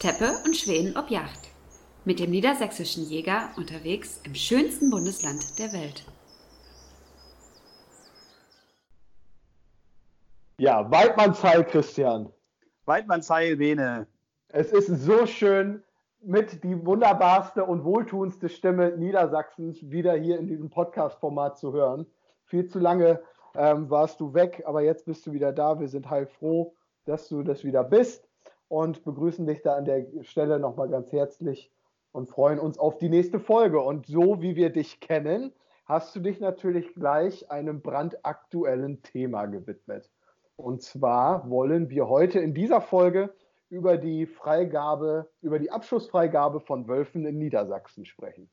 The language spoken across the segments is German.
Teppe und Schweden ob Yacht. Mit dem niedersächsischen Jäger unterwegs im schönsten Bundesland der Welt. Ja, Weidmannsheil, Christian. Weidmannsheil, Bene. Es ist so schön, mit die wunderbarste und wohltuendste Stimme Niedersachsens wieder hier in diesem Podcast-Format zu hören. Viel zu lange ähm, warst du weg, aber jetzt bist du wieder da. Wir sind heilfroh, dass du das wieder bist und begrüßen dich da an der Stelle nochmal ganz herzlich und freuen uns auf die nächste Folge. Und so wie wir dich kennen, hast du dich natürlich gleich einem brandaktuellen Thema gewidmet. Und zwar wollen wir heute in dieser Folge über die Freigabe, über die Abschussfreigabe von Wölfen in Niedersachsen sprechen.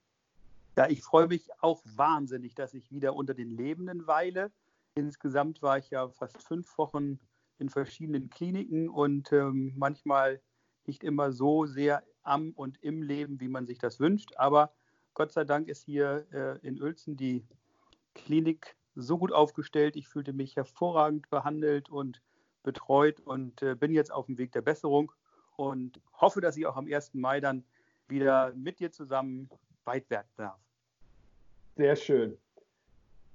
Ja, ich freue mich auch wahnsinnig, dass ich wieder unter den Lebenden weile. Insgesamt war ich ja fast fünf Wochen in verschiedenen Kliniken und ähm, manchmal nicht immer so sehr am und im Leben, wie man sich das wünscht. Aber Gott sei Dank ist hier äh, in Uelzen die Klinik so gut aufgestellt. Ich fühlte mich hervorragend behandelt und betreut und äh, bin jetzt auf dem Weg der Besserung und hoffe, dass ich auch am 1. Mai dann wieder mit dir zusammen weit werden darf. Sehr schön.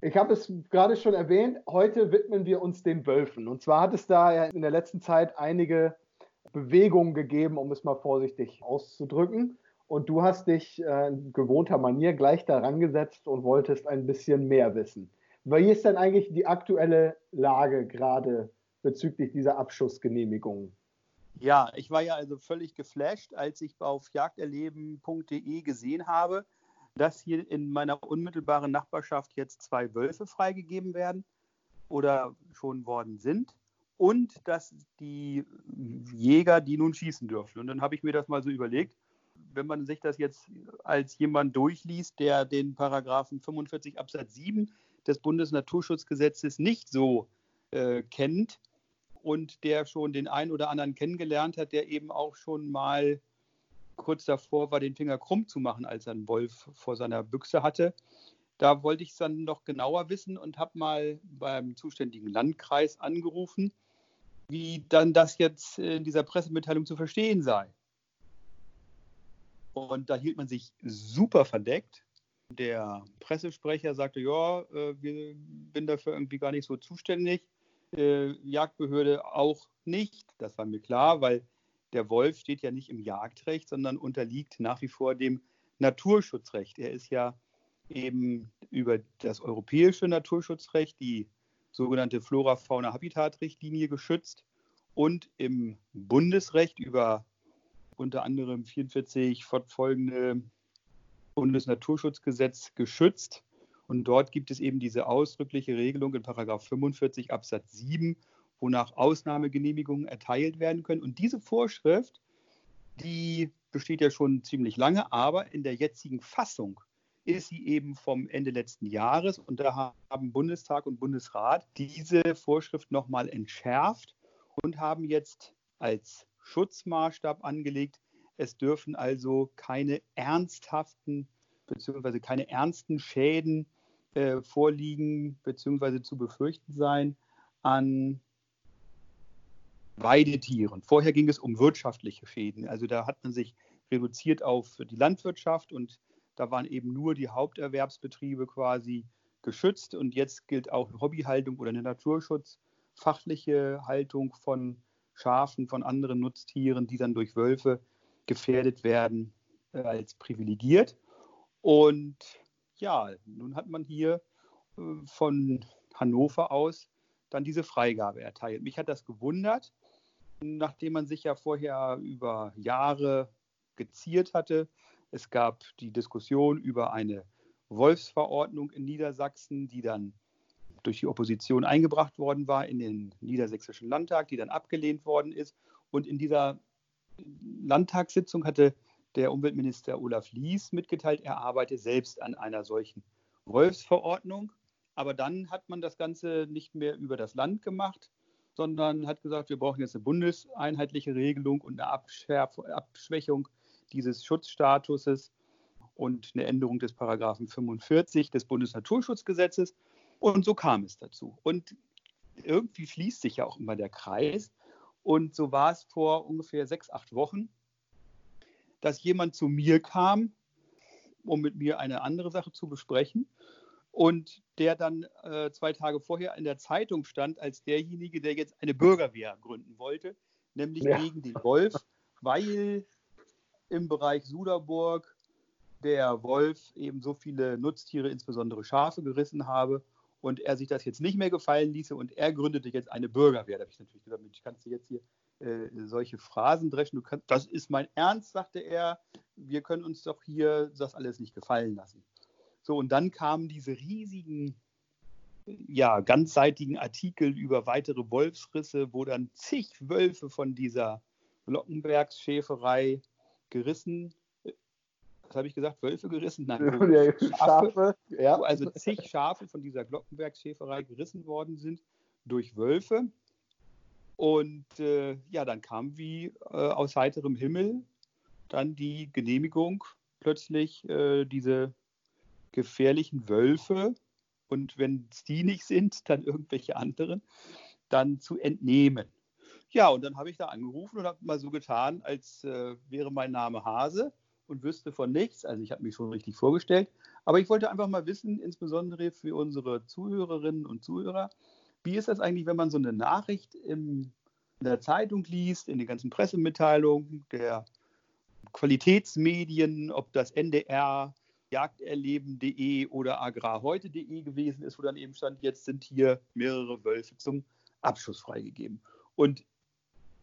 Ich habe es gerade schon erwähnt, heute widmen wir uns den Wölfen. Und zwar hat es da ja in der letzten Zeit einige Bewegungen gegeben, um es mal vorsichtig auszudrücken. Und du hast dich äh, in gewohnter Manier gleich daran gesetzt und wolltest ein bisschen mehr wissen. Wie ist denn eigentlich die aktuelle Lage gerade bezüglich dieser Abschussgenehmigungen? Ja, ich war ja also völlig geflasht, als ich auf jagderleben.de gesehen habe, dass hier in meiner unmittelbaren Nachbarschaft jetzt zwei Wölfe freigegeben werden oder schon worden sind und dass die Jäger die nun schießen dürfen. Und dann habe ich mir das mal so überlegt, wenn man sich das jetzt als jemand durchliest, der den Paragraphen 45 Absatz 7 des Bundesnaturschutzgesetzes nicht so äh, kennt und der schon den einen oder anderen kennengelernt hat, der eben auch schon mal kurz davor war, den Finger krumm zu machen, als er einen Wolf vor seiner Büchse hatte. Da wollte ich es dann noch genauer wissen und habe mal beim zuständigen Landkreis angerufen, wie dann das jetzt in dieser Pressemitteilung zu verstehen sei. Und da hielt man sich super verdeckt. Der Pressesprecher sagte, ja, äh, wir bin dafür irgendwie gar nicht so zuständig. Äh, Jagdbehörde auch nicht. Das war mir klar, weil der Wolf steht ja nicht im Jagdrecht, sondern unterliegt nach wie vor dem Naturschutzrecht. Er ist ja eben über das europäische Naturschutzrecht, die sogenannte Flora-Fauna-Habitat-Richtlinie geschützt und im Bundesrecht über unter anderem 44 fortfolgende Bundesnaturschutzgesetz geschützt. Und dort gibt es eben diese ausdrückliche Regelung in 45 Absatz 7, wonach Ausnahmegenehmigungen erteilt werden können. Und diese Vorschrift, die besteht ja schon ziemlich lange, aber in der jetzigen Fassung ist sie eben vom Ende letzten Jahres und da haben Bundestag und Bundesrat diese Vorschrift nochmal entschärft und haben jetzt als Schutzmaßstab angelegt, es dürfen also keine ernsthaften bzw. keine ernsten Schäden äh, vorliegen bzw. zu befürchten sein an Weidetieren. Vorher ging es um wirtschaftliche Schäden. Also da hat man sich reduziert auf die Landwirtschaft und da waren eben nur die Haupterwerbsbetriebe quasi geschützt und jetzt gilt auch Hobbyhaltung oder eine naturschutzfachliche Haltung von Schafen, von anderen Nutztieren, die dann durch Wölfe gefährdet werden, äh, als privilegiert. Und ja, nun hat man hier äh, von Hannover aus dann diese Freigabe erteilt. Mich hat das gewundert, nachdem man sich ja vorher über Jahre geziert hatte. Es gab die Diskussion über eine Wolfsverordnung in Niedersachsen, die dann durch die Opposition eingebracht worden war in den Niedersächsischen Landtag, die dann abgelehnt worden ist. Und in dieser Landtagssitzung hatte der Umweltminister Olaf Lies mitgeteilt, er arbeite selbst an einer solchen Wolfsverordnung. Aber dann hat man das Ganze nicht mehr über das Land gemacht, sondern hat gesagt, wir brauchen jetzt eine bundeseinheitliche Regelung und eine Abschärf Abschwächung dieses Schutzstatuses und eine Änderung des Paragraphen 45 des Bundesnaturschutzgesetzes. Und so kam es dazu. Und irgendwie schließt sich ja auch immer der Kreis. Und so war es vor ungefähr sechs, acht Wochen. dass jemand zu mir kam, um mit mir eine andere Sache zu besprechen. Und der dann äh, zwei Tage vorher in der Zeitung stand als derjenige, der jetzt eine Bürgerwehr gründen wollte, nämlich ja. gegen den Wolf, weil im Bereich Suderburg der Wolf eben so viele Nutztiere, insbesondere Schafe, gerissen habe und er sich das jetzt nicht mehr gefallen ließe und er gründete jetzt eine Bürgerwehr. Da habe ich natürlich gesagt, Mensch, kannst du jetzt hier äh, solche Phrasen dreschen? Du kannst, das ist mein Ernst, sagte er. Wir können uns doch hier das alles nicht gefallen lassen. So, und dann kamen diese riesigen, ja, ganzseitigen Artikel über weitere Wolfsrisse, wo dann zig Wölfe von dieser Glockenbergsschäferei gerissen was habe ich gesagt, Wölfe gerissen? Nein, Schafe, Schafe ja. wo also zig Schafe von dieser Glockenbergschäferei gerissen worden sind durch Wölfe. Und äh, ja, dann kam wie äh, aus heiterem Himmel dann die Genehmigung, plötzlich äh, diese gefährlichen Wölfe und wenn es die nicht sind, dann irgendwelche anderen, dann zu entnehmen. Ja, und dann habe ich da angerufen und habe mal so getan, als äh, wäre mein Name Hase und wüsste von nichts. Also ich habe mich schon richtig vorgestellt. Aber ich wollte einfach mal wissen, insbesondere für unsere Zuhörerinnen und Zuhörer, wie ist das eigentlich, wenn man so eine Nachricht im, in der Zeitung liest, in den ganzen Pressemitteilungen der Qualitätsmedien, ob das NDR, Jagderleben.de oder agrarheute.de gewesen ist, wo dann eben stand, jetzt sind hier mehrere Wölfe zum Abschuss freigegeben. Und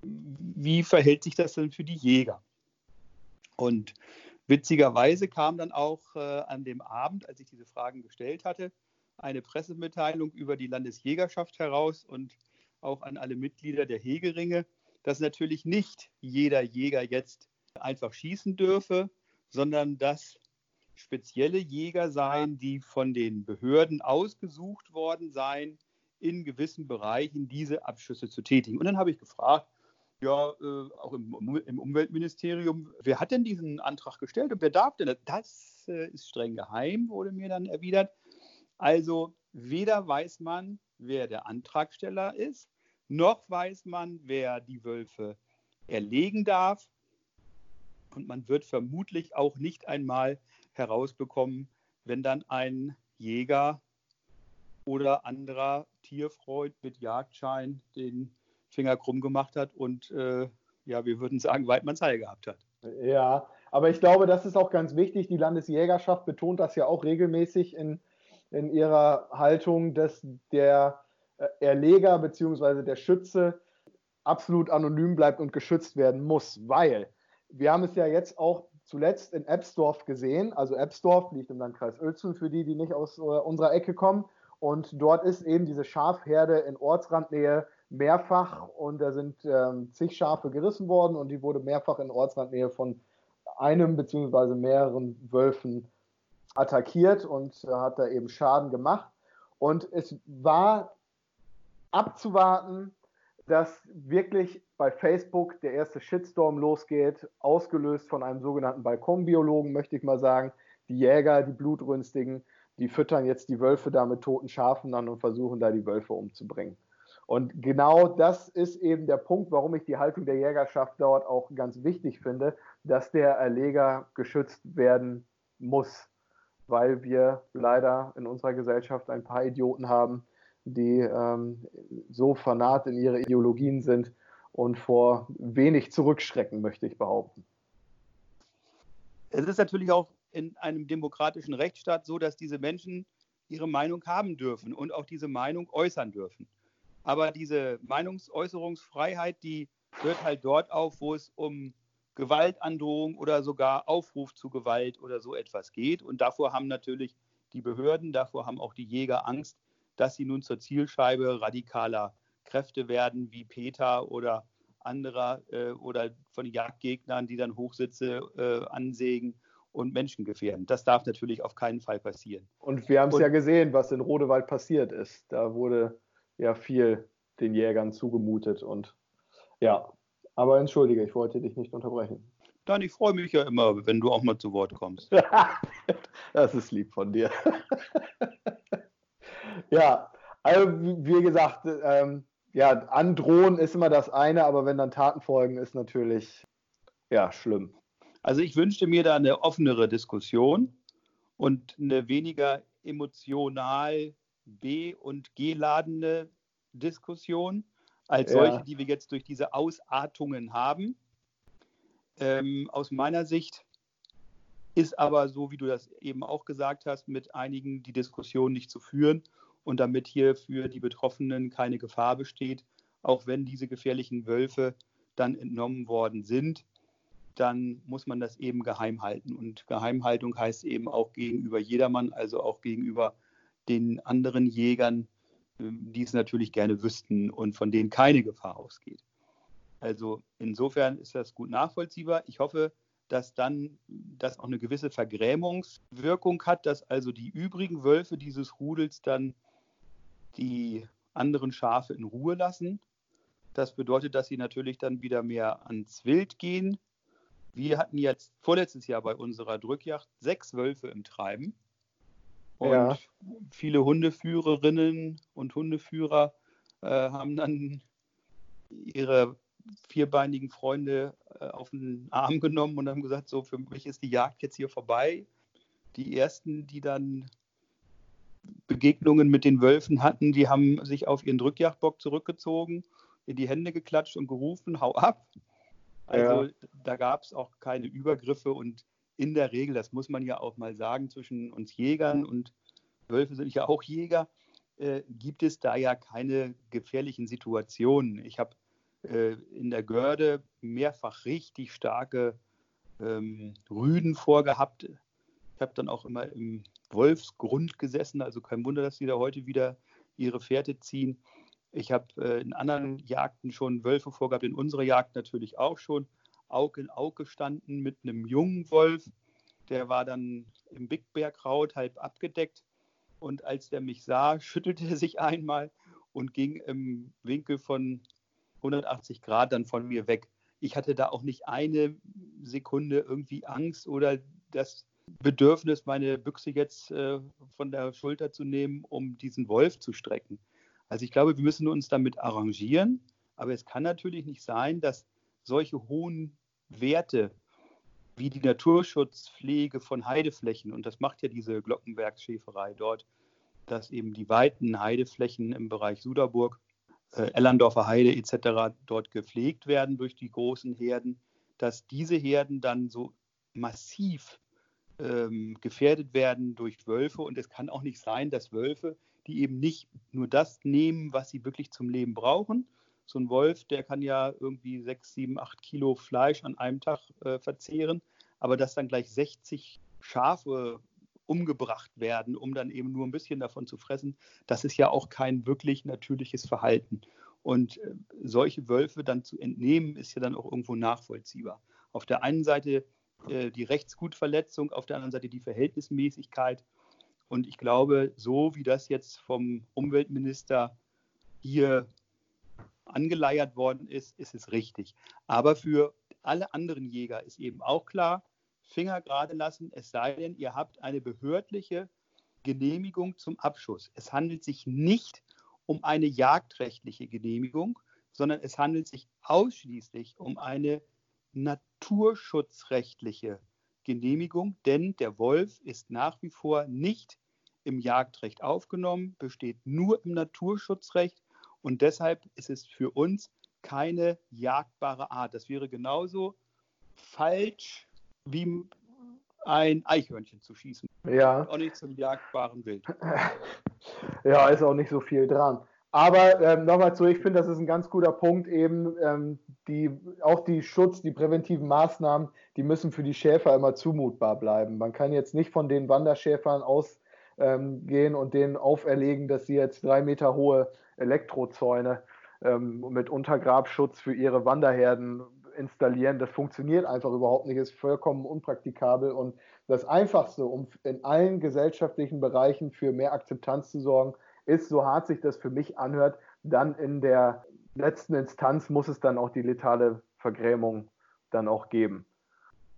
wie verhält sich das denn für die Jäger? Und witzigerweise kam dann auch äh, an dem Abend, als ich diese Fragen gestellt hatte, eine Pressemitteilung über die Landesjägerschaft heraus und auch an alle Mitglieder der Hegeringe, dass natürlich nicht jeder Jäger jetzt einfach schießen dürfe, sondern dass spezielle Jäger seien, die von den Behörden ausgesucht worden seien, in gewissen Bereichen diese Abschüsse zu tätigen. Und dann habe ich gefragt, ja, äh, auch im, im, Umweltministerium, wer hat denn diesen Antrag gestellt und wer darf denn das? Das äh, ist streng geheim, wurde mir dann erwidert. Also weder weiß man, wer der Antragsteller ist, noch weiß man, wer die Wölfe erlegen darf. Und man wird vermutlich auch nicht einmal herausbekommen, wenn dann ein Jäger oder anderer Tierfreund mit Jagdschein den Finger krumm gemacht hat und äh, ja, wir würden sagen, Weidmanns Heil gehabt hat. Ja, aber ich glaube, das ist auch ganz wichtig. Die Landesjägerschaft betont das ja auch regelmäßig in, in ihrer Haltung, dass der äh, Erleger bzw. der Schütze absolut anonym bleibt und geschützt werden muss, weil wir haben es ja jetzt auch zuletzt in Ebsdorf gesehen. Also Ebsdorf liegt im Landkreis Uelzen für die, die nicht aus äh, unserer Ecke kommen. Und dort ist eben diese Schafherde in Ortsrandnähe mehrfach und da sind ähm, zig Schafe gerissen worden und die wurde mehrfach in Ortsrandnähe von einem bzw. mehreren Wölfen attackiert und äh, hat da eben Schaden gemacht. Und es war abzuwarten, dass wirklich bei Facebook der erste Shitstorm losgeht, ausgelöst von einem sogenannten Balkonbiologen, möchte ich mal sagen. Die Jäger, die Blutrünstigen, die füttern jetzt die Wölfe da mit toten Schafen an und versuchen da die Wölfe umzubringen. Und genau das ist eben der Punkt, warum ich die Haltung der Jägerschaft dort auch ganz wichtig finde, dass der Erleger geschützt werden muss, weil wir leider in unserer Gesellschaft ein paar Idioten haben, die ähm, so fanat in ihre Ideologien sind und vor wenig zurückschrecken, möchte ich behaupten. Es ist natürlich auch in einem demokratischen Rechtsstaat so, dass diese Menschen ihre Meinung haben dürfen und auch diese Meinung äußern dürfen. Aber diese Meinungsäußerungsfreiheit, die hört halt dort auf, wo es um Gewaltandrohung oder sogar Aufruf zu Gewalt oder so etwas geht. Und davor haben natürlich die Behörden, davor haben auch die Jäger Angst, dass sie nun zur Zielscheibe radikaler Kräfte werden, wie Peter oder anderer äh, oder von Jagdgegnern, die dann Hochsitze äh, ansägen und Menschen gefährden. Das darf natürlich auf keinen Fall passieren. Und wir haben es ja gesehen, was in Rodewald passiert ist. Da wurde ja viel den Jägern zugemutet und ja, aber entschuldige, ich wollte dich nicht unterbrechen. Dann, ich freue mich ja immer, wenn du auch mal zu Wort kommst. das ist lieb von dir. ja, also wie gesagt, ähm, ja, androhen ist immer das eine, aber wenn dann Taten folgen, ist natürlich ja schlimm. Also ich wünschte mir da eine offenere Diskussion und eine weniger emotional B- und G-ladende Diskussion als solche, ja. die wir jetzt durch diese Ausartungen haben. Ähm, aus meiner Sicht ist aber so, wie du das eben auch gesagt hast, mit einigen die Diskussion nicht zu führen und damit hier für die Betroffenen keine Gefahr besteht, auch wenn diese gefährlichen Wölfe dann entnommen worden sind, dann muss man das eben geheim halten. Und Geheimhaltung heißt eben auch gegenüber jedermann, also auch gegenüber den anderen Jägern, ähm, die es natürlich gerne wüssten und von denen keine Gefahr ausgeht. Also insofern ist das gut nachvollziehbar. Ich hoffe, dass dann das auch eine gewisse Vergrämungswirkung hat, dass also die übrigen Wölfe dieses Rudels dann die anderen Schafe in Ruhe lassen. Das bedeutet, dass sie natürlich dann wieder mehr ans Wild gehen. Wir hatten jetzt vorletztes Jahr bei unserer Drückjacht sechs Wölfe im Treiben. Und ja. viele Hundeführerinnen und Hundeführer äh, haben dann ihre vierbeinigen Freunde äh, auf den Arm genommen und haben gesagt, so für mich ist die Jagd jetzt hier vorbei. Die ersten, die dann Begegnungen mit den Wölfen hatten, die haben sich auf ihren Drückjagdbock zurückgezogen, in die Hände geklatscht und gerufen, hau ab. Also ja. da gab es auch keine Übergriffe und in der Regel, das muss man ja auch mal sagen, zwischen uns Jägern und Wölfe sind ja auch Jäger, äh, gibt es da ja keine gefährlichen Situationen. Ich habe äh, in der Görde mehrfach richtig starke ähm, Rüden vorgehabt. Ich habe dann auch immer im Wolfsgrund gesessen, also kein Wunder, dass sie da heute wieder ihre Fährte ziehen. Ich habe äh, in anderen Jagden schon Wölfe vorgehabt, in unserer Jagd natürlich auch schon. Auge in Auge gestanden mit einem jungen Wolf. Der war dann im Bigbergraut halb abgedeckt. Und als der mich sah, schüttelte er sich einmal und ging im Winkel von 180 Grad dann von mir weg. Ich hatte da auch nicht eine Sekunde irgendwie Angst oder das Bedürfnis, meine Büchse jetzt äh, von der Schulter zu nehmen, um diesen Wolf zu strecken. Also ich glaube, wir müssen uns damit arrangieren, aber es kann natürlich nicht sein, dass solche hohen Werte wie die Naturschutzpflege von Heideflächen, und das macht ja diese Glockenbergschäferei dort, dass eben die weiten Heideflächen im Bereich Suderburg, äh, Ellerndorfer Heide etc. dort gepflegt werden durch die großen Herden, dass diese Herden dann so massiv ähm, gefährdet werden durch Wölfe. Und es kann auch nicht sein, dass Wölfe, die eben nicht nur das nehmen, was sie wirklich zum Leben brauchen. So ein Wolf, der kann ja irgendwie sechs, sieben, acht Kilo Fleisch an einem Tag äh, verzehren, aber dass dann gleich 60 Schafe umgebracht werden, um dann eben nur ein bisschen davon zu fressen, das ist ja auch kein wirklich natürliches Verhalten. Und äh, solche Wölfe dann zu entnehmen, ist ja dann auch irgendwo nachvollziehbar. Auf der einen Seite äh, die Rechtsgutverletzung, auf der anderen Seite die Verhältnismäßigkeit. Und ich glaube, so wie das jetzt vom Umweltminister hier angeleiert worden ist, ist es richtig. Aber für alle anderen Jäger ist eben auch klar, Finger gerade lassen, es sei denn, ihr habt eine behördliche Genehmigung zum Abschuss. Es handelt sich nicht um eine jagdrechtliche Genehmigung, sondern es handelt sich ausschließlich um eine naturschutzrechtliche Genehmigung, denn der Wolf ist nach wie vor nicht im Jagdrecht aufgenommen, besteht nur im Naturschutzrecht und deshalb ist es für uns keine jagdbare Art. Das wäre genauso falsch wie ein Eichhörnchen zu schießen. Ja. Auch nicht zum jagdbaren Wild. Ja, ist auch nicht so viel dran. Aber ähm, nochmal zu, ich finde, das ist ein ganz guter Punkt, eben ähm, die, auch die Schutz, die präventiven Maßnahmen, die müssen für die Schäfer immer zumutbar bleiben. Man kann jetzt nicht von den Wanderschäfern ausgehen ähm, und denen auferlegen, dass sie jetzt drei Meter hohe Elektrozäune ähm, mit Untergrabschutz für ihre Wanderherden installieren. Das funktioniert einfach überhaupt nicht, ist vollkommen unpraktikabel. Und das Einfachste, um in allen gesellschaftlichen Bereichen für mehr Akzeptanz zu sorgen, ist, so hart sich das für mich anhört, dann in der letzten Instanz muss es dann auch die letale Vergrämung dann auch geben.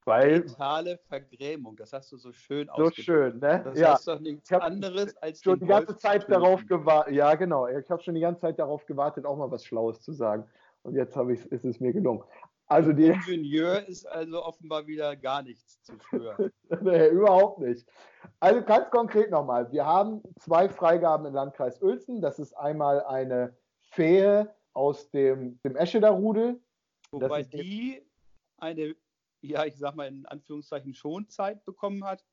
Weil, letale Vergrämung, das hast du so schön So schön, ne? Das ja. heißt doch nichts anderes als schon die ganze Zeit darauf gewartet. Ja, genau. Ich habe schon die ganze Zeit darauf gewartet, auch mal was Schlaues zu sagen. Und jetzt ich, ist es mir gelungen. Also der Ingenieur ist also offenbar wieder gar nichts zu spüren. nee, überhaupt nicht. Also ganz konkret nochmal. Wir haben zwei Freigaben im Landkreis Uelzen. Das ist einmal eine Fähe aus dem, dem Escheder-Rudel. Wobei die eine, ja, ich sag mal in Anführungszeichen Schonzeit bekommen hat.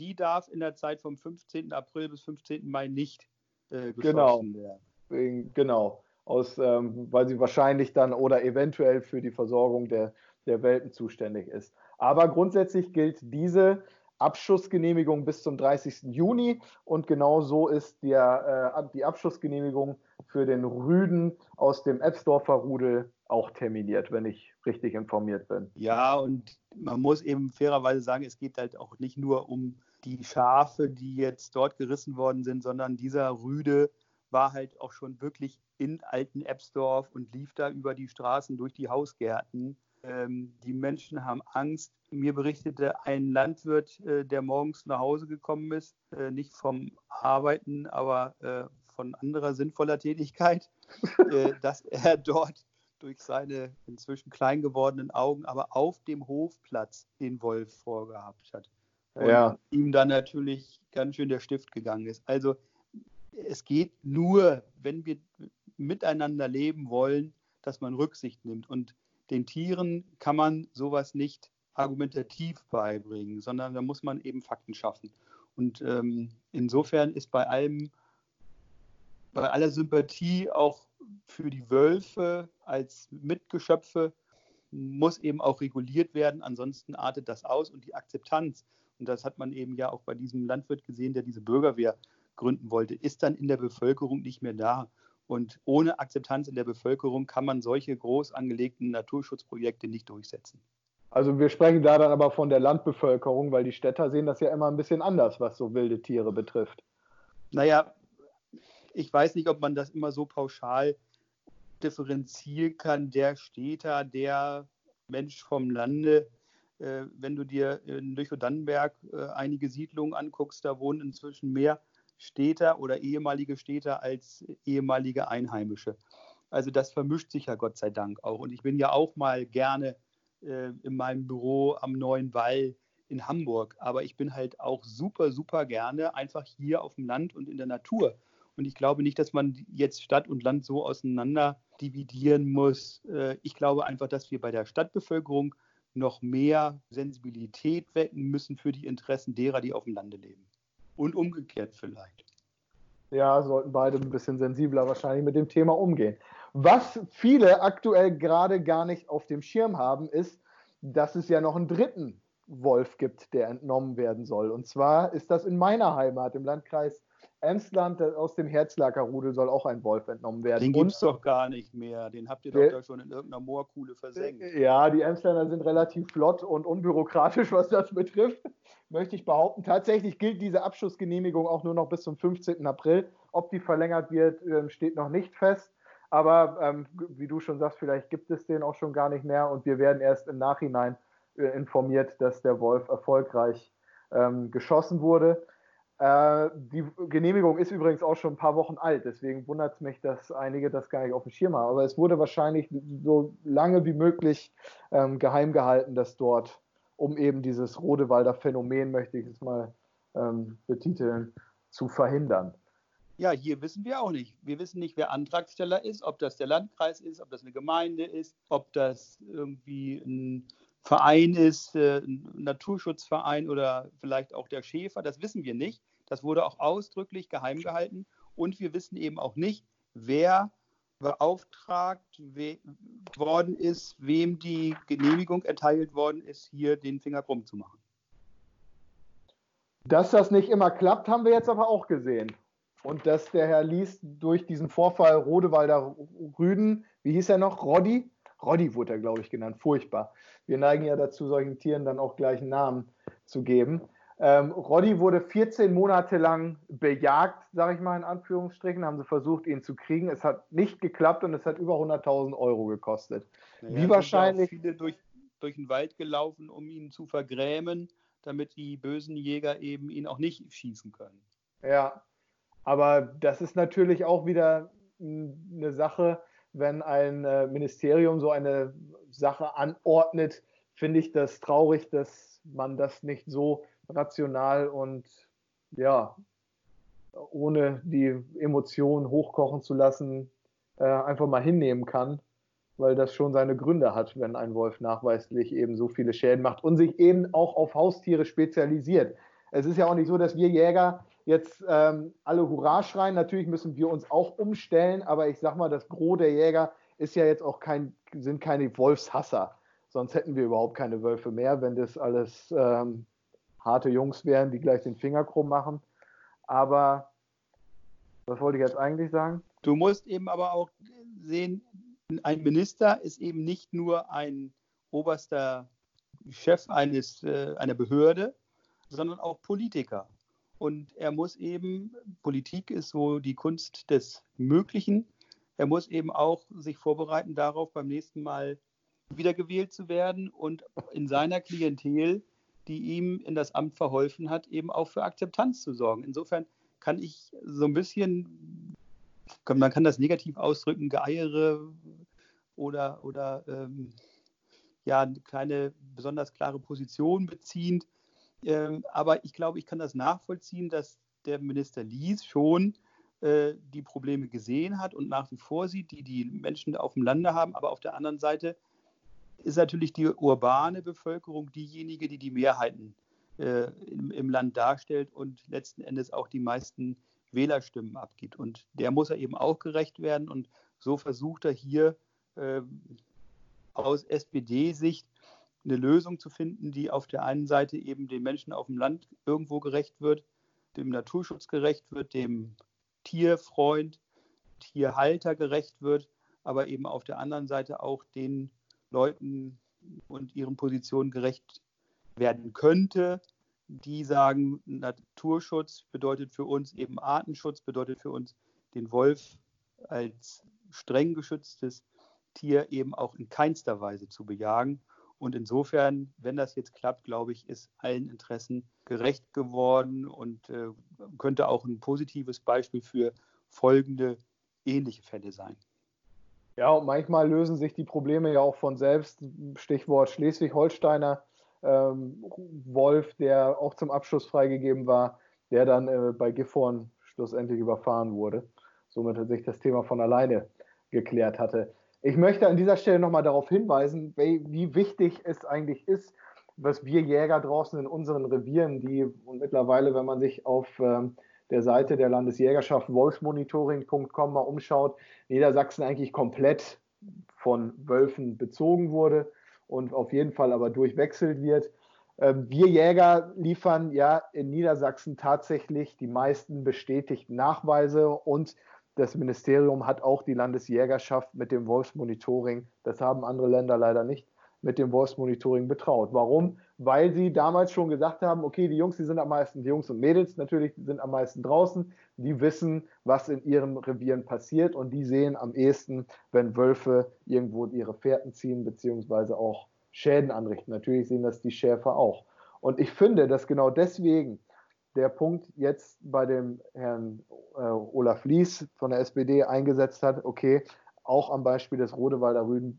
Die darf in der Zeit vom 15. April bis 15. Mai nicht äh, geschossen genau. werden. Genau aus, ähm, weil sie wahrscheinlich dann oder eventuell für die Versorgung der, der Welpen zuständig ist. Aber grundsätzlich gilt diese Abschussgenehmigung bis zum 30. Juni und genau so ist der, äh, die Abschussgenehmigung für den Rüden aus dem Ebsdorfer Rudel auch terminiert, wenn ich richtig informiert bin. Ja, und man muss eben fairerweise sagen, es geht halt auch nicht nur um die Schafe, die jetzt dort gerissen worden sind, sondern dieser Rüde war halt auch schon wirklich in alten Ebsdorf und lief da über die Straßen durch die Hausgärten. Ähm, die Menschen haben Angst. Mir berichtete ein Landwirt, äh, der morgens nach Hause gekommen ist, äh, nicht vom Arbeiten, aber äh, von anderer sinnvoller Tätigkeit, äh, dass er dort durch seine inzwischen klein gewordenen Augen aber auf dem Hofplatz den Wolf vorgehabt hat. Und ja. ihm dann natürlich ganz schön der Stift gegangen ist. Also es geht nur, wenn wir miteinander leben wollen, dass man Rücksicht nimmt. Und den Tieren kann man sowas nicht argumentativ beibringen, sondern da muss man eben Fakten schaffen. Und ähm, insofern ist bei allem, bei aller Sympathie auch für die Wölfe als Mitgeschöpfe muss eben auch reguliert werden, ansonsten artet das aus und die Akzeptanz, und das hat man eben ja auch bei diesem Landwirt gesehen, der diese Bürgerwehr gründen wollte, ist dann in der Bevölkerung nicht mehr da. Und ohne Akzeptanz in der Bevölkerung kann man solche groß angelegten Naturschutzprojekte nicht durchsetzen. Also wir sprechen da dann aber von der Landbevölkerung, weil die Städter sehen das ja immer ein bisschen anders, was so wilde Tiere betrifft. Naja, ich weiß nicht, ob man das immer so pauschal differenzieren kann. Der Städter, der Mensch vom Lande, äh, wenn du dir in Lüchow-Dannenberg äh, einige Siedlungen anguckst, da wohnen inzwischen mehr Städter oder ehemalige Städter als ehemalige Einheimische. Also das vermischt sich ja Gott sei Dank auch. Und ich bin ja auch mal gerne äh, in meinem Büro am Neuen Wall in Hamburg. Aber ich bin halt auch super, super gerne einfach hier auf dem Land und in der Natur. Und ich glaube nicht, dass man jetzt Stadt und Land so auseinander dividieren muss. Äh, ich glaube einfach, dass wir bei der Stadtbevölkerung noch mehr Sensibilität wecken müssen für die Interessen derer, die auf dem Lande leben. Und umgekehrt vielleicht. Ja, sollten beide ein bisschen sensibler wahrscheinlich mit dem Thema umgehen. Was viele aktuell gerade gar nicht auf dem Schirm haben, ist, dass es ja noch einen dritten Wolf gibt, der entnommen werden soll. Und zwar ist das in meiner Heimat, im Landkreis Emsland, aus dem Herzlaker-Rudel soll auch ein Wolf entnommen werden. Den gibt es doch gar nicht mehr. Den habt ihr doch da schon in irgendeiner Moorkuhle versenkt. Ja, die Emsländer sind relativ flott und unbürokratisch, was das betrifft möchte ich behaupten. Tatsächlich gilt diese Abschussgenehmigung auch nur noch bis zum 15. April. Ob die verlängert wird, ähm, steht noch nicht fest. Aber ähm, wie du schon sagst, vielleicht gibt es den auch schon gar nicht mehr und wir werden erst im Nachhinein äh, informiert, dass der Wolf erfolgreich ähm, geschossen wurde. Äh, die Genehmigung ist übrigens auch schon ein paar Wochen alt, deswegen wundert es mich, dass einige das gar nicht auf dem Schirm haben. Aber es wurde wahrscheinlich so lange wie möglich ähm, geheim gehalten, dass dort um eben dieses Rodewalder Phänomen, möchte ich es mal ähm, betiteln, zu verhindern. Ja, hier wissen wir auch nicht. Wir wissen nicht, wer Antragsteller ist, ob das der Landkreis ist, ob das eine Gemeinde ist, ob das irgendwie ein Verein ist, äh, ein Naturschutzverein oder vielleicht auch der Schäfer. Das wissen wir nicht. Das wurde auch ausdrücklich geheim gehalten. Und wir wissen eben auch nicht, wer beauftragt worden ist, wem die Genehmigung erteilt worden ist, hier den Finger krumm zu machen. Dass das nicht immer klappt, haben wir jetzt aber auch gesehen. Und dass der Herr Lies durch diesen Vorfall Rodewalder Rüden, wie hieß er noch, Roddy? Roddy wurde er, glaube ich, genannt, furchtbar. Wir neigen ja dazu, solchen Tieren dann auch gleich einen Namen zu geben. Ähm, Roddy wurde 14 Monate lang bejagt, sage ich mal in Anführungsstrichen, haben sie versucht, ihn zu kriegen. Es hat nicht geklappt und es hat über 100.000 Euro gekostet. Naja, Wie wahrscheinlich. Sind viele durch, durch den Wald gelaufen, um ihn zu vergrämen, damit die bösen Jäger eben ihn auch nicht schießen können. Ja, aber das ist natürlich auch wieder eine Sache, wenn ein äh, Ministerium so eine Sache anordnet, finde ich das traurig, dass man das nicht so rational und ja, ohne die Emotionen hochkochen zu lassen, äh, einfach mal hinnehmen kann, weil das schon seine Gründe hat, wenn ein Wolf nachweislich eben so viele Schäden macht und sich eben auch auf Haustiere spezialisiert. Es ist ja auch nicht so, dass wir Jäger jetzt ähm, alle Hurra schreien. Natürlich müssen wir uns auch umstellen, aber ich sag mal, das Gros der Jäger ist ja jetzt auch kein, sind keine Wolfshasser. Sonst hätten wir überhaupt keine Wölfe mehr, wenn das alles ähm, harte Jungs wären, die gleich den Finger krumm machen. Aber was wollte ich jetzt eigentlich sagen? Du musst eben aber auch sehen, ein Minister ist eben nicht nur ein oberster Chef eines, äh, einer Behörde, sondern auch Politiker. Und er muss eben, Politik ist so die Kunst des Möglichen, er muss eben auch sich vorbereiten darauf, beim nächsten Mal wiedergewählt zu werden und in seiner Klientel, die ihm in das Amt verholfen hat, eben auch für Akzeptanz zu sorgen. Insofern kann ich so ein bisschen, man kann das negativ ausdrücken, Geeiere oder, oder ähm, ja, keine besonders klare Position beziehend. Ähm, aber ich glaube, ich kann das nachvollziehen, dass der Minister Lies schon äh, die Probleme gesehen hat und nach wie vor sieht, die die Menschen auf dem Lande haben. Aber auf der anderen Seite ist natürlich die urbane Bevölkerung diejenige, die die Mehrheiten äh, im, im, Land darstellt und letzten Endes auch die meisten Wählerstimmen abgibt. Und der muss er eben auch gerecht werden. Und so versucht er hier äh, aus SPD-Sicht eine Lösung zu finden, die auf der einen Seite eben den Menschen auf dem Land irgendwo gerecht wird, dem Naturschutz gerecht wird, dem Tierfreund, Tierhalter gerecht wird, aber eben auf der anderen Seite auch den Leuten und ihren Positionen gerecht werden könnte, die sagen, Naturschutz bedeutet für uns eben Artenschutz, bedeutet für uns den Wolf als streng geschütztes Tier eben auch in keinster Weise zu bejagen. Und insofern, wenn das jetzt klappt, glaube ich, ist allen Interessen gerecht geworden und äh, könnte auch ein positives Beispiel für folgende ähnliche Fälle sein. Ja, und manchmal lösen sich die Probleme ja auch von selbst. Stichwort Schleswig-Holsteiner ähm, Wolf, der auch zum Abschluss freigegeben war, der dann äh, bei Gifhorn schlussendlich überfahren wurde. Somit hat sich das Thema von alleine geklärt hatte. Ich möchte an dieser Stelle nochmal darauf hinweisen, wie wichtig es eigentlich ist, was wir Jäger draußen in unseren Revieren, die und mittlerweile, wenn man sich auf ähm, der Seite der Landesjägerschaft wolfsmonitoring.com mal umschaut, Niedersachsen eigentlich komplett von Wölfen bezogen wurde und auf jeden Fall aber durchwechselt wird. Ähm, wir Jäger liefern ja in Niedersachsen tatsächlich die meisten bestätigten Nachweise und das Ministerium hat auch die Landesjägerschaft mit dem Wolfsmonitoring, das haben andere Länder leider nicht, mit dem Wolfsmonitoring betraut. Warum? Weil sie damals schon gesagt haben, okay, die Jungs, die sind am meisten, die Jungs und Mädels natürlich sind am meisten draußen, die wissen, was in ihren Revieren passiert und die sehen am ehesten, wenn Wölfe irgendwo ihre Fährten ziehen, beziehungsweise auch Schäden anrichten. Natürlich sehen das die Schäfer auch. Und ich finde, dass genau deswegen der Punkt jetzt bei dem Herrn äh, Olaf Lies von der SPD eingesetzt hat, okay, auch am Beispiel des Rodewalder Rüden,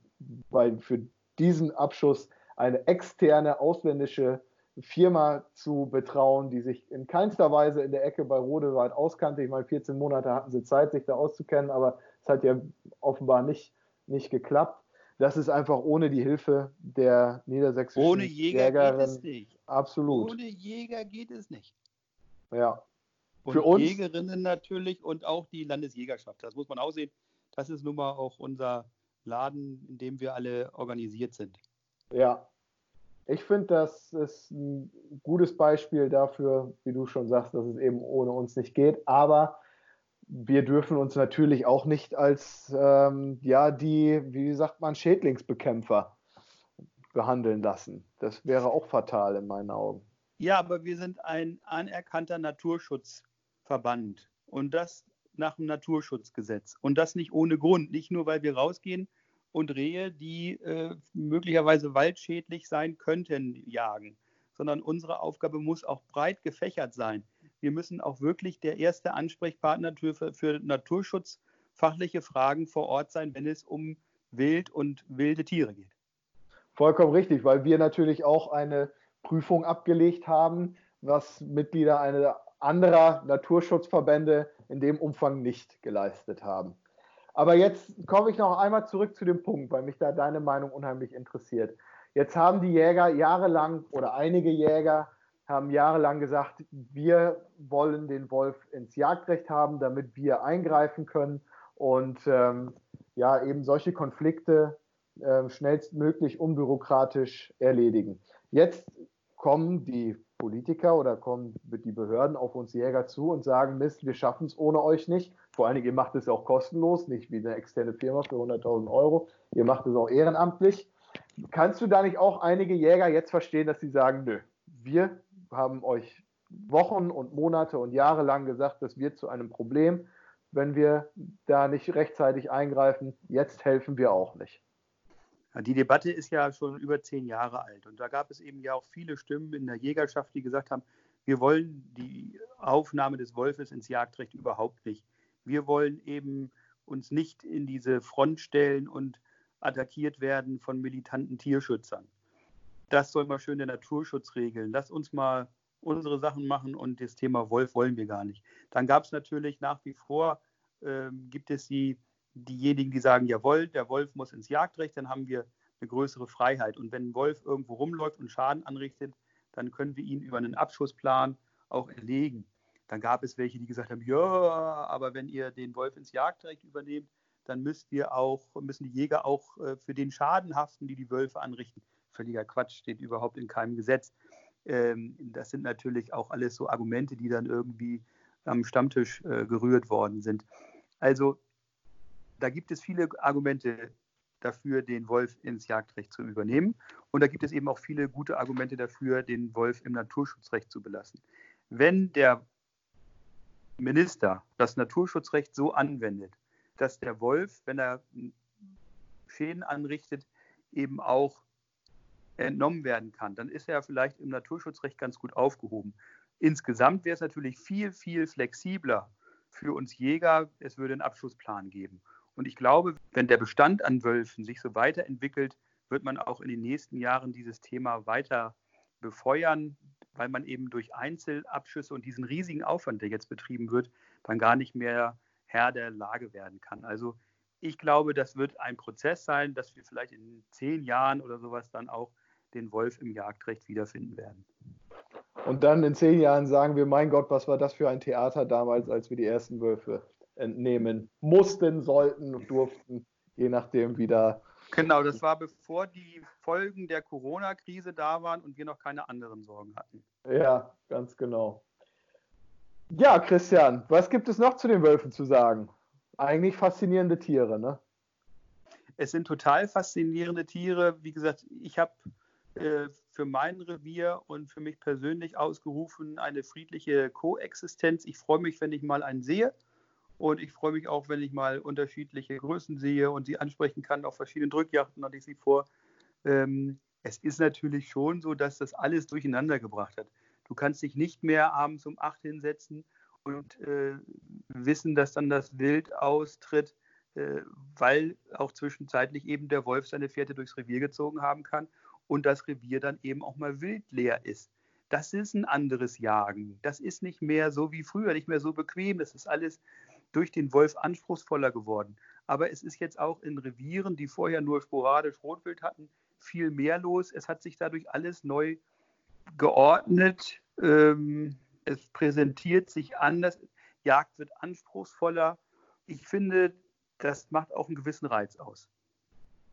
weil für diesen Abschuss eine externe ausländische Firma zu betrauen, die sich in keinster Weise in der Ecke bei Rodewald auskannte. Ich meine, 14 Monate hatten sie Zeit, sich da auszukennen, aber es hat ja offenbar nicht, nicht geklappt. Das ist einfach ohne die Hilfe der niedersächsischen Ohne Jäger Jägerin. geht es nicht. Absolut. Ohne Jäger geht es nicht. Ja. Und Für uns, Jägerinnen natürlich und auch die Landesjägerschaft. Das muss man auch sehen. Das ist nun mal auch unser Laden, in dem wir alle organisiert sind. Ja. Ich finde, das ist ein gutes Beispiel dafür, wie du schon sagst, dass es eben ohne uns nicht geht. Aber wir dürfen uns natürlich auch nicht als ähm, ja die, wie sagt man, Schädlingsbekämpfer behandeln lassen. Das wäre auch fatal in meinen Augen. Ja, aber wir sind ein anerkannter Naturschutzverband und das nach dem Naturschutzgesetz. Und das nicht ohne Grund, nicht nur, weil wir rausgehen und Rehe, die äh, möglicherweise waldschädlich sein könnten, jagen, sondern unsere Aufgabe muss auch breit gefächert sein. Wir müssen auch wirklich der erste Ansprechpartner für, für naturschutzfachliche Fragen vor Ort sein, wenn es um Wild und wilde Tiere geht. Vollkommen richtig, weil wir natürlich auch eine Prüfung abgelegt haben, was Mitglieder einer anderer Naturschutzverbände in dem Umfang nicht geleistet haben. Aber jetzt komme ich noch einmal zurück zu dem Punkt, weil mich da deine Meinung unheimlich interessiert. Jetzt haben die Jäger jahrelang oder einige Jäger haben jahrelang gesagt, wir wollen den Wolf ins Jagdrecht haben, damit wir eingreifen können und ähm, ja eben solche Konflikte äh, schnellstmöglich unbürokratisch erledigen. Jetzt kommen die Politiker oder kommen die Behörden auf uns Jäger zu und sagen, Mist, wir schaffen es ohne euch nicht. Vor allen Dingen, ihr macht es auch kostenlos, nicht wie eine externe Firma für 100.000 Euro. Ihr macht es auch ehrenamtlich. Kannst du da nicht auch einige Jäger jetzt verstehen, dass sie sagen, nö, wir haben euch Wochen und Monate und Jahre lang gesagt, das wird zu einem Problem. Wenn wir da nicht rechtzeitig eingreifen, jetzt helfen wir auch nicht. Die Debatte ist ja schon über zehn Jahre alt und da gab es eben ja auch viele Stimmen in der Jägerschaft, die gesagt haben, wir wollen die Aufnahme des Wolfes ins Jagdrecht überhaupt nicht. Wir wollen eben uns nicht in diese Front stellen und attackiert werden von militanten Tierschützern. Das soll mal schön der Naturschutz regeln. Lass uns mal unsere Sachen machen und das Thema Wolf wollen wir gar nicht. Dann gab es natürlich nach wie vor, äh, gibt es die diejenigen, die sagen, jawohl, der Wolf muss ins Jagdrecht, dann haben wir eine größere Freiheit. Und wenn ein Wolf irgendwo rumläuft und Schaden anrichtet, dann können wir ihn über einen Abschussplan auch erlegen. Dann gab es welche, die gesagt haben, ja, aber wenn ihr den Wolf ins Jagdrecht übernehmt, dann müsst ihr auch, müssen die Jäger auch äh, für den Schaden haften, die die Wölfe anrichten. Völliger Quatsch, steht überhaupt in keinem Gesetz. Ähm, das sind natürlich auch alles so Argumente, die dann irgendwie am Stammtisch äh, gerührt worden sind. Also da gibt es viele Argumente dafür, den Wolf ins Jagdrecht zu übernehmen. Und da gibt es eben auch viele gute Argumente dafür, den Wolf im Naturschutzrecht zu belassen. Wenn der Minister das Naturschutzrecht so anwendet, dass der Wolf, wenn er Schäden anrichtet, eben auch entnommen werden kann, dann ist er vielleicht im Naturschutzrecht ganz gut aufgehoben. Insgesamt wäre es natürlich viel, viel flexibler für uns Jäger. Es würde einen Abschlussplan geben. Und ich glaube, wenn der Bestand an Wölfen sich so weiterentwickelt, wird man auch in den nächsten Jahren dieses Thema weiter befeuern, weil man eben durch Einzelabschüsse und diesen riesigen Aufwand, der jetzt betrieben wird, dann gar nicht mehr Herr der Lage werden kann. Also ich glaube, das wird ein Prozess sein, dass wir vielleicht in zehn Jahren oder sowas dann auch den Wolf im Jagdrecht wiederfinden werden. Und dann in zehn Jahren sagen wir, mein Gott, was war das für ein Theater damals, als wir die ersten Wölfe entnehmen mussten, sollten und durften, je nachdem, wie da. Genau, das war bevor die Folgen der Corona-Krise da waren und wir noch keine anderen Sorgen hatten. Ja, ganz genau. Ja, Christian, was gibt es noch zu den Wölfen zu sagen? Eigentlich faszinierende Tiere, ne? Es sind total faszinierende Tiere. Wie gesagt, ich habe äh, für mein Revier und für mich persönlich ausgerufen eine friedliche Koexistenz. Ich freue mich, wenn ich mal einen sehe. Und ich freue mich auch, wenn ich mal unterschiedliche Größen sehe und sie ansprechen kann auf verschiedenen Drückjachten hatte ich sie vor. Ähm, es ist natürlich schon so, dass das alles durcheinander gebracht hat. Du kannst dich nicht mehr abends um acht hinsetzen und äh, wissen, dass dann das Wild austritt, äh, weil auch zwischenzeitlich eben der Wolf seine Fährte durchs Revier gezogen haben kann und das Revier dann eben auch mal wildleer ist. Das ist ein anderes Jagen. Das ist nicht mehr so wie früher, nicht mehr so bequem. Das ist alles durch den Wolf anspruchsvoller geworden. Aber es ist jetzt auch in Revieren, die vorher nur sporadisch Rotwild hatten, viel mehr los. Es hat sich dadurch alles neu geordnet. Ähm, es präsentiert sich anders. Jagd wird anspruchsvoller. Ich finde, das macht auch einen gewissen Reiz aus.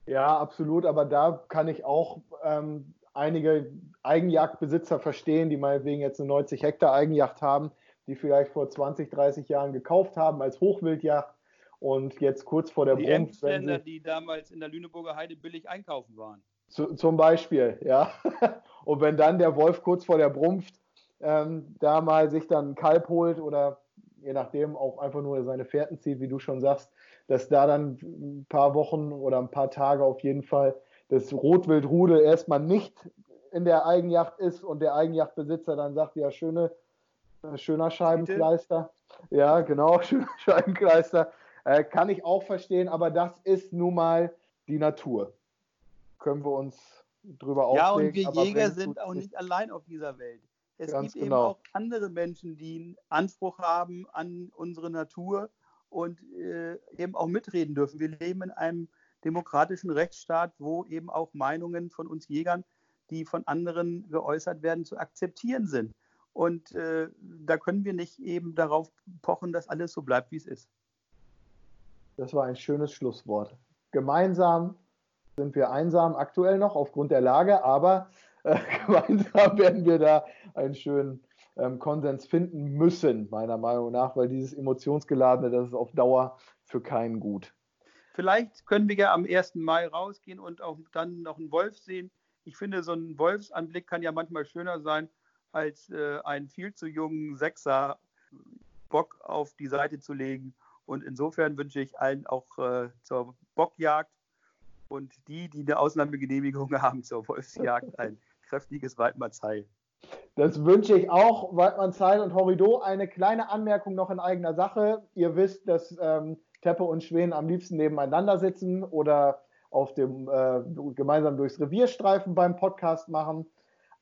Ja, absolut. Aber da kann ich auch ähm, einige Eigenjagdbesitzer verstehen, die meinetwegen jetzt eine 90 Hektar Eigenjacht haben, die vielleicht vor 20, 30 Jahren gekauft haben als Hochwildjacht und jetzt kurz vor der die Brunft. Die damals in der Lüneburger Heide billig einkaufen waren. Zu, zum Beispiel, ja. Und wenn dann der Wolf kurz vor der Brunft ähm, da mal sich dann ein Kalb holt oder je nachdem auch einfach nur seine Fährten zieht, wie du schon sagst, dass da dann ein paar Wochen oder ein paar Tage auf jeden Fall das Rotwildrudel erstmal nicht in der Eigenjacht ist und der Eigenjachtbesitzer dann sagt, ja, schöne schöner Scheibenkleister. Ja, genau, schöner Scheibenkleister. Äh, kann ich auch verstehen, aber das ist nun mal die Natur. Können wir uns drüber aufregen. Ja, und wir Jäger sind auch nicht allein auf dieser Welt. Es gibt genau. eben auch andere Menschen, die einen Anspruch haben an unsere Natur und äh, eben auch mitreden dürfen. Wir leben in einem demokratischen Rechtsstaat, wo eben auch Meinungen von uns Jägern, die von anderen geäußert werden, zu akzeptieren sind. Und äh, da können wir nicht eben darauf pochen, dass alles so bleibt, wie es ist. Das war ein schönes Schlusswort. Gemeinsam sind wir einsam aktuell noch aufgrund der Lage, aber äh, gemeinsam werden wir da einen schönen ähm, Konsens finden müssen, meiner Meinung nach, weil dieses emotionsgeladene, das ist auf Dauer für keinen gut. Vielleicht können wir ja am 1. Mai rausgehen und auch dann noch einen Wolf sehen. Ich finde, so ein Wolfsanblick kann ja manchmal schöner sein, als äh, einen viel zu jungen Sechser Bock auf die Seite zu legen. Und insofern wünsche ich allen auch äh, zur Bockjagd und die, die eine Ausnahmegenehmigung haben zur Wolfsjagd, ein kräftiges Waldmannsheil. Das wünsche ich auch, Waldmannsheil und Horrido. Eine kleine Anmerkung noch in eigener Sache. Ihr wisst, dass ähm, Teppe und Schweden am liebsten nebeneinander sitzen oder auf dem äh, gemeinsam durchs Revier streifen beim Podcast machen.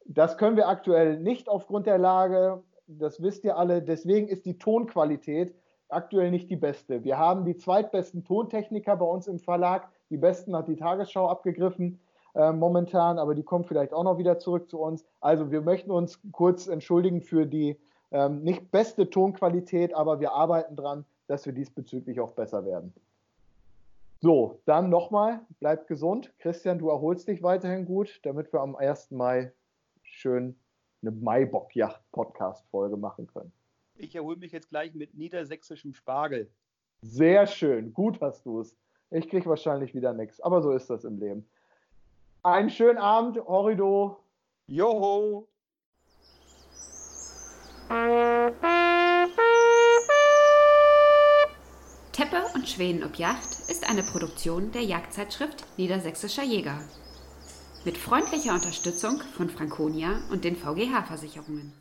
Das können wir aktuell nicht aufgrund der Lage. Das wisst ihr alle. Deswegen ist die Tonqualität aktuell nicht die beste. Wir haben die zweitbesten Tontechniker bei uns im Verlag. Die besten hat die Tagesschau abgegriffen äh, momentan, aber die kommen vielleicht auch noch wieder zurück zu uns. Also wir möchten uns kurz entschuldigen für die ähm, nicht beste Tonqualität, aber wir arbeiten dran, dass wir diesbezüglich auch besser werden. So, dann nochmal, bleibt gesund. Christian, du erholst dich weiterhin gut, damit wir am 1. Mai schön eine Maibockjacht-Podcast-Folge machen können. Ich erhole mich jetzt gleich mit niedersächsischem Spargel. Sehr schön, gut hast du es. Ich kriege wahrscheinlich wieder nichts, aber so ist das im Leben. Einen schönen Abend, Horrido. Joho. Teppe und Schweden ob Yacht ist eine Produktion der Jagdzeitschrift Niedersächsischer Jäger. Mit freundlicher Unterstützung von Franconia und den VGH-Versicherungen.